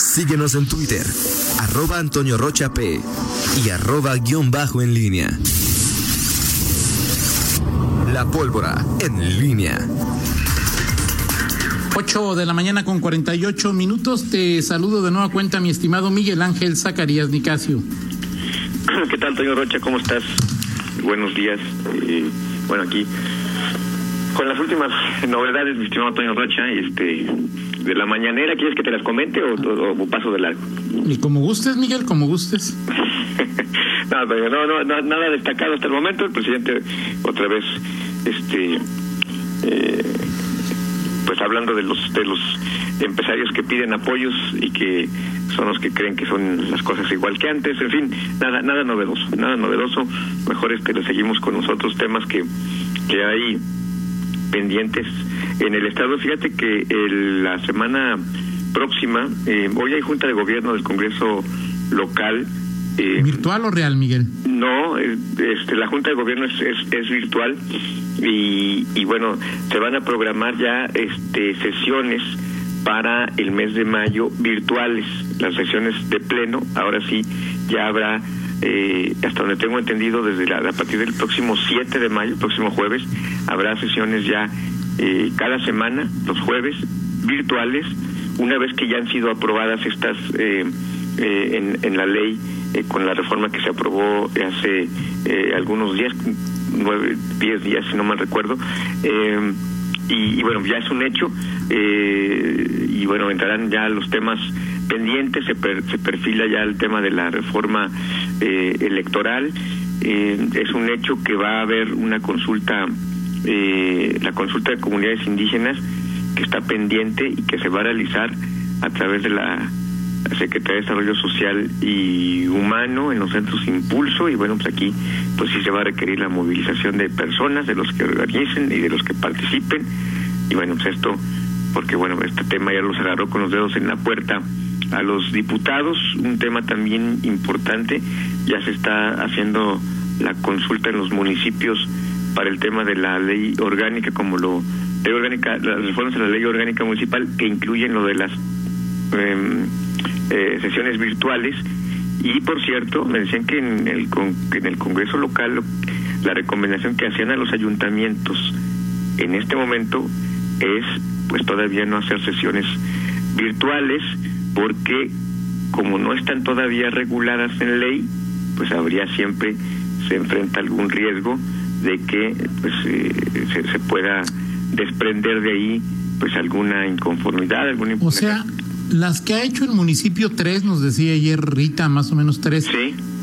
Síguenos en Twitter, arroba Antonio Rocha P y arroba guion bajo en línea. La pólvora en línea. 8 de la mañana con 48 minutos. Te saludo de nueva cuenta, mi estimado Miguel Ángel Zacarías Nicasio. ¿Qué tal, Antonio Rocha? ¿Cómo estás? Buenos días. Eh, bueno, aquí con las últimas novedades, mi estimado Antonio Rocha, este, de la mañanera, ¿quieres que te las comente o, o, paso de largo? Y como gustes, Miguel, como gustes. no, no, no, nada destacado hasta el momento. El presidente otra vez, este, eh, pues hablando de los de los empresarios que piden apoyos y que son los que creen que son las cosas igual que antes, en fin, nada nada novedoso, nada novedoso. Mejor es que le seguimos con los otros temas que que hay pendientes en el Estado. Fíjate que la semana próxima, eh, hoy hay Junta de Gobierno del Congreso local. Eh, ¿Virtual o real, Miguel? No, este, la Junta de Gobierno es, es, virtual y, y, bueno, se van a programar ya este, sesiones para el mes de mayo virtuales, las sesiones de pleno, ahora sí ya habrá eh, hasta donde tengo entendido, desde la, a partir del próximo 7 de mayo, próximo jueves, habrá sesiones ya eh, cada semana, los jueves, virtuales, una vez que ya han sido aprobadas estas eh, en, en, la ley con la reforma que se aprobó hace algunos días, nueve, diez días, si no mal recuerdo. Y, y, bueno, ya es un hecho, y bueno, entrarán ya los temas pendiente, se, se perfila ya el tema de la reforma eh, electoral. Eh, es un hecho que va a haber una consulta, eh, la consulta de comunidades indígenas que está pendiente y que se va a realizar a través de la Secretaría de Desarrollo Social y Humano en los centros Impulso y bueno, pues aquí pues sí se va a requerir la movilización de personas, de los que organicen y de los que participen y bueno, pues esto porque bueno, este tema ya los agarró con los dedos en la puerta a los diputados, un tema también importante, ya se está haciendo la consulta en los municipios para el tema de la ley orgánica, como lo ley orgánica, las reformas de la ley orgánica municipal que incluyen lo de las em, eh, sesiones virtuales. Y por cierto me decían que en el en el Congreso local la recomendación que hacían a los ayuntamientos en este momento es pues todavía no hacer sesiones virtuales porque como no están todavía reguladas en ley, pues habría siempre, se enfrenta algún riesgo de que pues eh, se, pueda desprender de ahí pues alguna inconformidad, alguna O sea, las que ha hecho el municipio 3, nos decía ayer Rita, más o menos 3,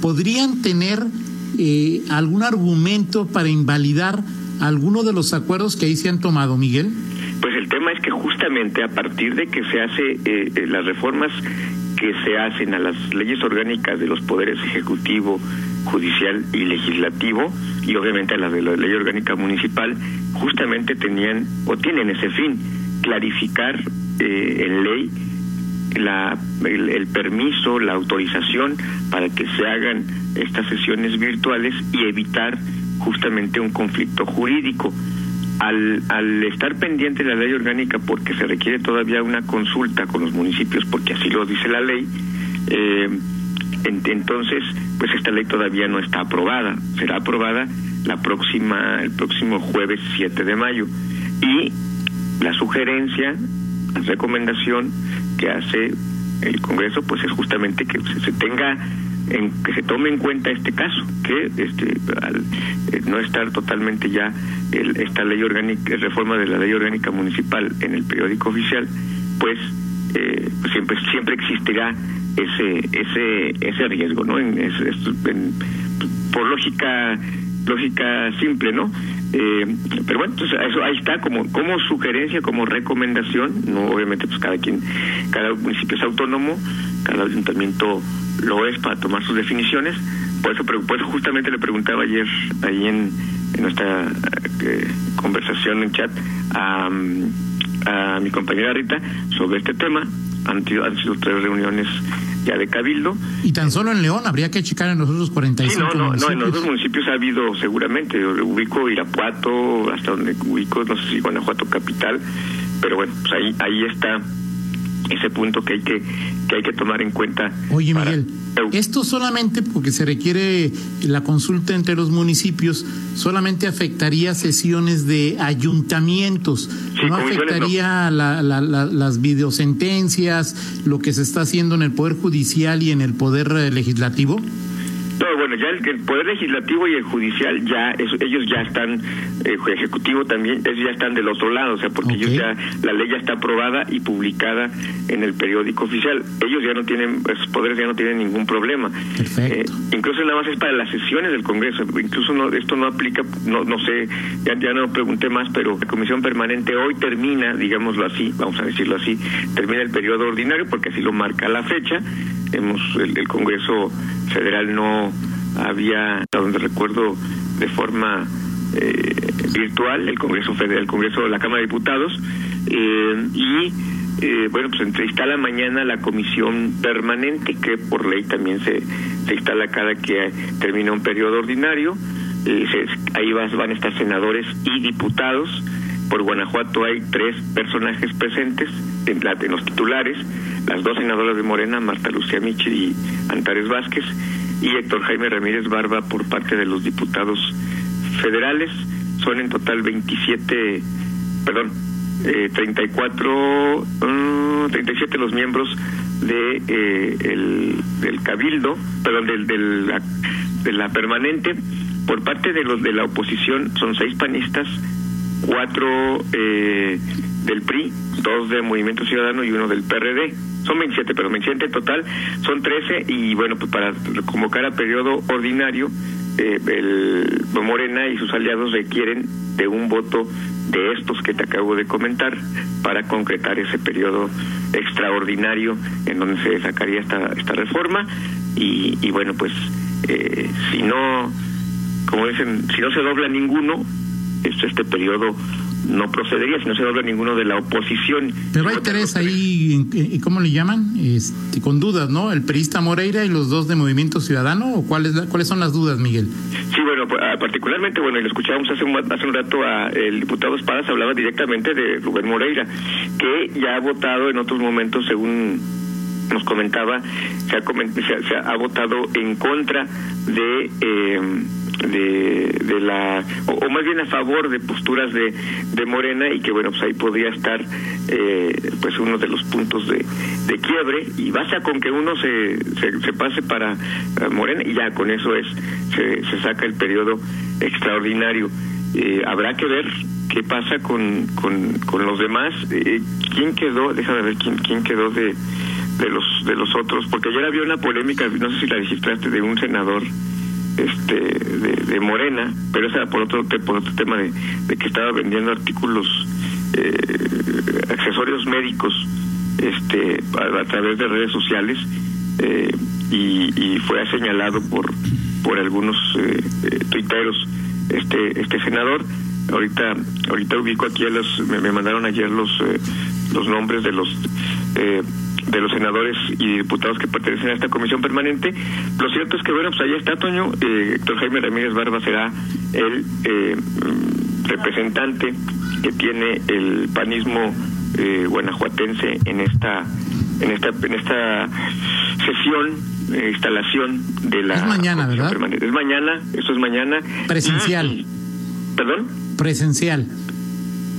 ¿podrían tener eh, algún argumento para invalidar alguno de los acuerdos que ahí se han tomado, Miguel? Pues el tema es que justamente a partir de que se hace eh, eh, las reformas que se hacen a las leyes orgánicas de los poderes ejecutivo, judicial y legislativo, y obviamente a las de la ley orgánica municipal, justamente tenían o tienen ese fin, clarificar eh, en ley la, el, permiso, la autorización para que se hagan estas sesiones virtuales y evitar justamente un conflicto jurídico al, al estar pendiente de la ley orgánica porque se requiere todavía una consulta con los municipios porque así lo dice la ley, eh, entonces pues esta ley todavía no está aprobada, será aprobada la próxima el próximo jueves 7 de mayo. Y la sugerencia, la recomendación que hace el Congreso pues es justamente que se tenga en que se tome en cuenta este caso, que este al eh, no estar totalmente ya el, esta ley orgánica, reforma de la ley orgánica municipal en el periódico oficial, pues, eh, pues siempre siempre existirá ese ese ese riesgo, ¿no? En, por lógica lógica simple, ¿no? Eh, pero bueno, entonces eso ahí está como como sugerencia, como recomendación, no obviamente pues cada quien, cada municipio es autónomo, cada ayuntamiento lo es para tomar sus definiciones. Por eso, por justamente le preguntaba ayer ahí en, nuestra eh, conversación en chat a, a mi compañera Rita sobre este tema. Han, han sido tres reuniones ya de Cabildo. Y tan solo en León, habría que checar en los otros 45 sí, no, no, no, en los otros municipios ha habido seguramente, ubico Irapuato, hasta donde ubico, no sé si Guanajuato capital, pero bueno, pues ahí, ahí está ese punto que hay que que hay que tomar en cuenta. Oye, Miguel, esto solamente porque se requiere la consulta entre los municipios, solamente afectaría sesiones de ayuntamientos, no afectaría La, la, las videosentencias, lo que se está haciendo en el Poder Judicial y en el Poder eh, Legislativo. No, bueno, ya el, Poder Legislativo y el Judicial, ya ellos ya están, el eh, Ejecutivo también, ellos ya están del otro lado, o sea, porque ellos ya, la ley ya está aprobada y publicada en el periódico oficial. Ellos ya no tienen, esos poderes ya no tienen ningún problema. Eh, incluso nada más es para las sesiones del Congreso, incluso no, esto no aplica, no, no sé, ya, ya no pregunté más, pero la Comisión Permanente hoy termina, digámoslo así, vamos a decirlo así, termina el periodo ordinario, porque así lo marca la fecha, hemos el Congreso Federal no había, donde recuerdo, de forma eh, virtual, el Congreso Federal, el Congreso de la Cámara de Diputados, eh, y eh, bueno, pues se instala mañana la comisión permanente, que por ley también se, se instala cada que termina un periodo ordinario. ahí van a estar senadores y diputados. Por Guanajuato hay tres personajes presentes en los titulares, las dos senadoras de Morena, Marta Lucía Michi y Antares Vázquez, y Héctor Jaime Ramírez Barba por parte de los diputados federales. Son en total 27, perdón, eh, 34, 37 mm, los miembros de eh, el, del cabildo, perdón, del, del de la permanente. Por parte de los de la oposición son seis panistas, cuatro eh, del PRI, dos de Movimiento Ciudadano y uno del PRD. Son 27, pero 27 en total. Son 13 y bueno, pues para convocar a periodo ordinario, eh, el Morena y sus aliados requieren de un voto de estos que te acabo de comentar para concretar ese periodo extraordinario en donde se sacaría esta, esta reforma. Y, y bueno, pues eh, si no, como dicen, si no se dobla ninguno, este, este periodo no procedería si no se dobla ninguno de la oposición. Pero hay tres ahí, ¿cómo le llaman? Este, con dudas, ¿no? El perista Moreira y los dos de Movimiento Ciudadano, ¿o cuáles, cuáles son las dudas, Miguel? Sí, bueno, pues, ah, particularmente, bueno, y lo escuchábamos hace un, hace un rato a el diputado Espadas, hablaba directamente de Rubén Moreira, que ya ha votado en otros momentos, según nos comentaba, se ha, se ha, votado en contra de... Eh, de, de la o, más bien a favor de posturas de, de Morena y que bueno pues ahí podría estar eh, pues uno de los puntos de, de quiebre y basta con que uno se, se, pase para Morena y ya con eso es se, se saca el periodo extraordinario. Eh, habrá que ver qué pasa con, con, con los demás. Eh, quién quedó déjame ver quién quién quedó de de los de los otros porque ayer había una polémica no sé si la registraste de un senador este de, Morena, pero esa por otro por otro tema de, que estaba vendiendo artículos eh, accesorios médicos este a, través de redes sociales eh, y, fue señalado por por algunos eh, eh, tuiteros este este senador. Ahorita ahorita ubico aquí a los me, me mandaron ayer los los nombres de los de los senadores y diputados que pertenecen a esta comisión permanente. Lo cierto es que, bueno, pues ahí está, Toño. Eh, Héctor Jaime Ramírez Barba será el eh, representante que tiene el panismo eh, guanajuatense en esta en esta en esta sesión eh, instalación de la es mañana verdad es mañana eso es mañana. Presencial. Perdón presencial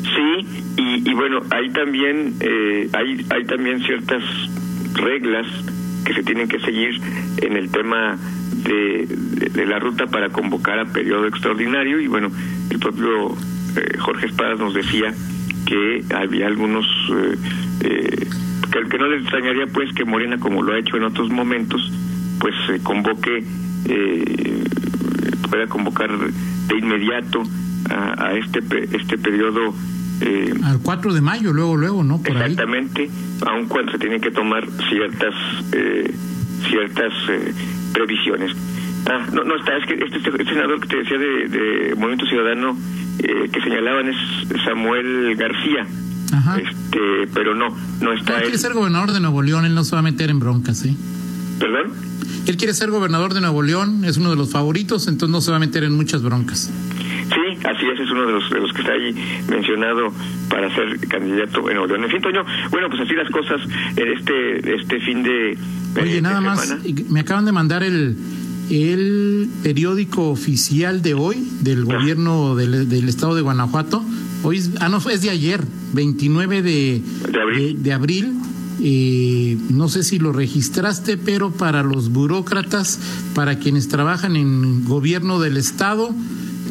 Sí, y, bueno, hay también, eh, hay, hay también ciertas reglas que se tienen que seguir en el tema de, de, la ruta para convocar a periodo extraordinario. Y bueno, el propio eh, Jorge Espadas nos decía que había algunos eh, que, que no le extrañaría pues que Morena como lo ha hecho en otros momentos pues convoque pueda convocar de inmediato a, a este este periodo eh, Al 4 de mayo, luego, luego, ¿no? Por exactamente, aun cuando se tienen que tomar ciertas eh, ciertas eh, previsiones. Ah, no, no está, es que este, este, senador que te decía de, de Movimiento Ciudadano eh, que señalaban es Samuel García. Ajá. Este, pero no, no está. él quiere ser gobernador de Nuevo León, él no se va a meter en broncas, ¿sí? ¿Perdón? Él quiere ser gobernador de Nuevo León, es uno de los favoritos, entonces no se va a meter en muchas broncas. Sí, así es, es uno de los, de los que está ahí mencionado para ser candidato en León. En fin, Toño, bueno, pues así las cosas en este, este fin de. Oye, nada más, me acaban de mandar el, el periódico oficial de hoy del gobierno del, del, estado de Guanajuato. Hoy, ah, no, es de ayer, 29 de, de abril eh, no sé si lo registraste, pero para los burócratas, para quienes trabajan en gobierno del Estado,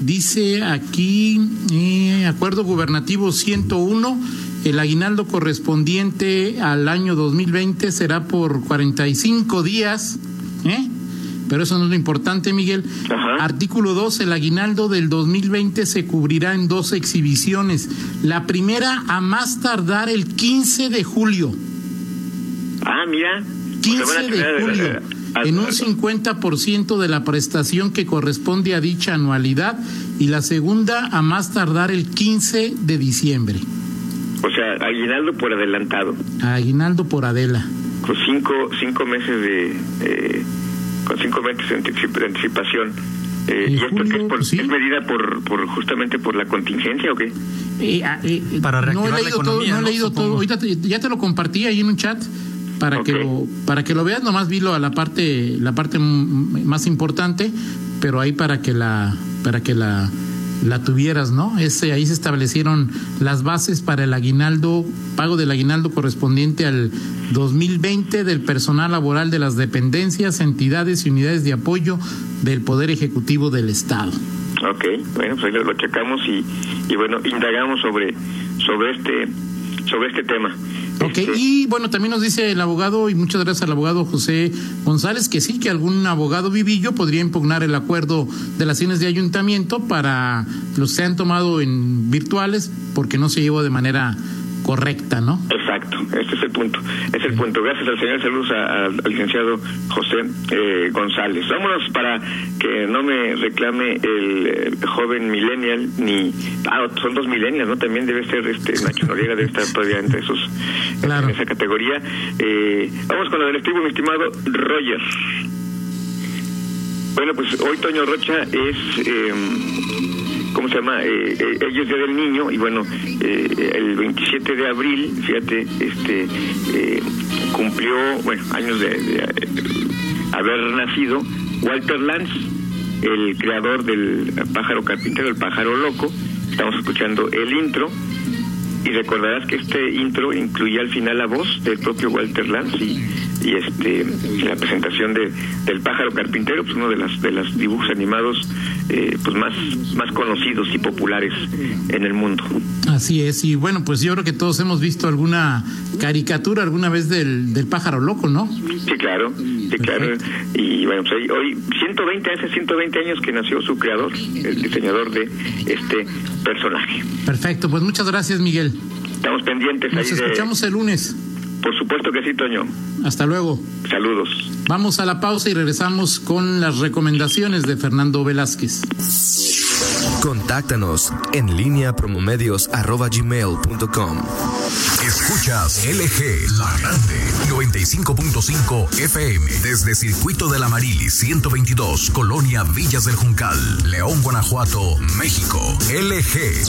dice aquí, eh, acuerdo gubernativo 101, el aguinaldo correspondiente al año 2020 será por 45 días, ¿eh? pero eso no es lo importante, Miguel. Artículo 2, el aguinaldo del 2020 se cubrirá en dos exhibiciones. La primera a más tardar el 15 de julio. Ah, mira. 15 de julio, en un 50% de la prestación que corresponde a dicha anualidad y la segunda a más tardar el 15 de diciembre. O sea, aguinaldo por adelantado. Aguinaldo por Adela. Con cinco, cinco meses de... Eh, con cinco meses de anticipación. Eh, ¿Y esto es, por, es, medida por, por justamente por la contingencia o qué? Eh, ah, eh Para no he leído todo, no he leído todo. Ahorita ya te lo compartí ahí en un chat para que lo para que lo veas nomás vi a la parte la parte más importante pero ahí para que la para que la la tuvieras, ¿no? Ese, ahí se establecieron las bases para el aguinaldo, pago del aguinaldo correspondiente al 2020 del personal laboral de las dependencias, entidades y unidades de apoyo del Poder Ejecutivo del Estado. Ok, bueno, pues ahí lo, checamos y, y bueno, indagamos sobre, sobre este sobre este tema. Ok, y bueno, también nos dice el abogado, y muchas gracias al abogado José González, que sí, que algún abogado vivillo podría impugnar el acuerdo de las cines de ayuntamiento para los que se han tomado en virtuales, porque no se llevó de manera correcta, ¿no? Exacto, este es el punto, es el punto. Gracias al señor, saludos al licenciado José eh, González. Vámonos para que no me reclame el eh, joven millennial, ni, ah, son dos millennials, ¿no? También debe ser, este, Nacho Noriega debe estar todavía entre esos, en esa categoría. Eh, vamos con lo del estribo, mi estimado Roger. Bueno, pues hoy Toño Rocha es... Eh, ¿cómo se llama? Eh, eh, ellos Día del Niño y bueno, eh, el 27 de abril, fíjate, este eh, cumplió, bueno, años de, haber nacido Walter Lance, el creador del pájaro carpintero, el pájaro loco. Estamos escuchando el intro y recordarás que este intro incluía al final la voz del propio Walter Lance y y este la presentación de del pájaro carpintero pues uno de las de los dibujos animados eh, pues más más conocidos y populares en el mundo. Así es y bueno pues yo creo que todos hemos visto alguna caricatura alguna vez del, del pájaro loco no sí claro sí claro. Y bueno pues hoy 120 hace 120 años que nació su creador el diseñador de este personaje. Perfecto pues muchas gracias Miguel. Estamos pendientes nos escuchamos el lunes por supuesto que sí, Toño. Hasta luego. Saludos. Vamos a la pausa y regresamos con las recomendaciones de Fernando Velázquez. Contáctanos en línea promomedios.com. Escuchas LG, la grande, 95.5 FM, desde Circuito de la Marili, 122, Colonia Villas del Juncal, León, Guanajuato, México. LG.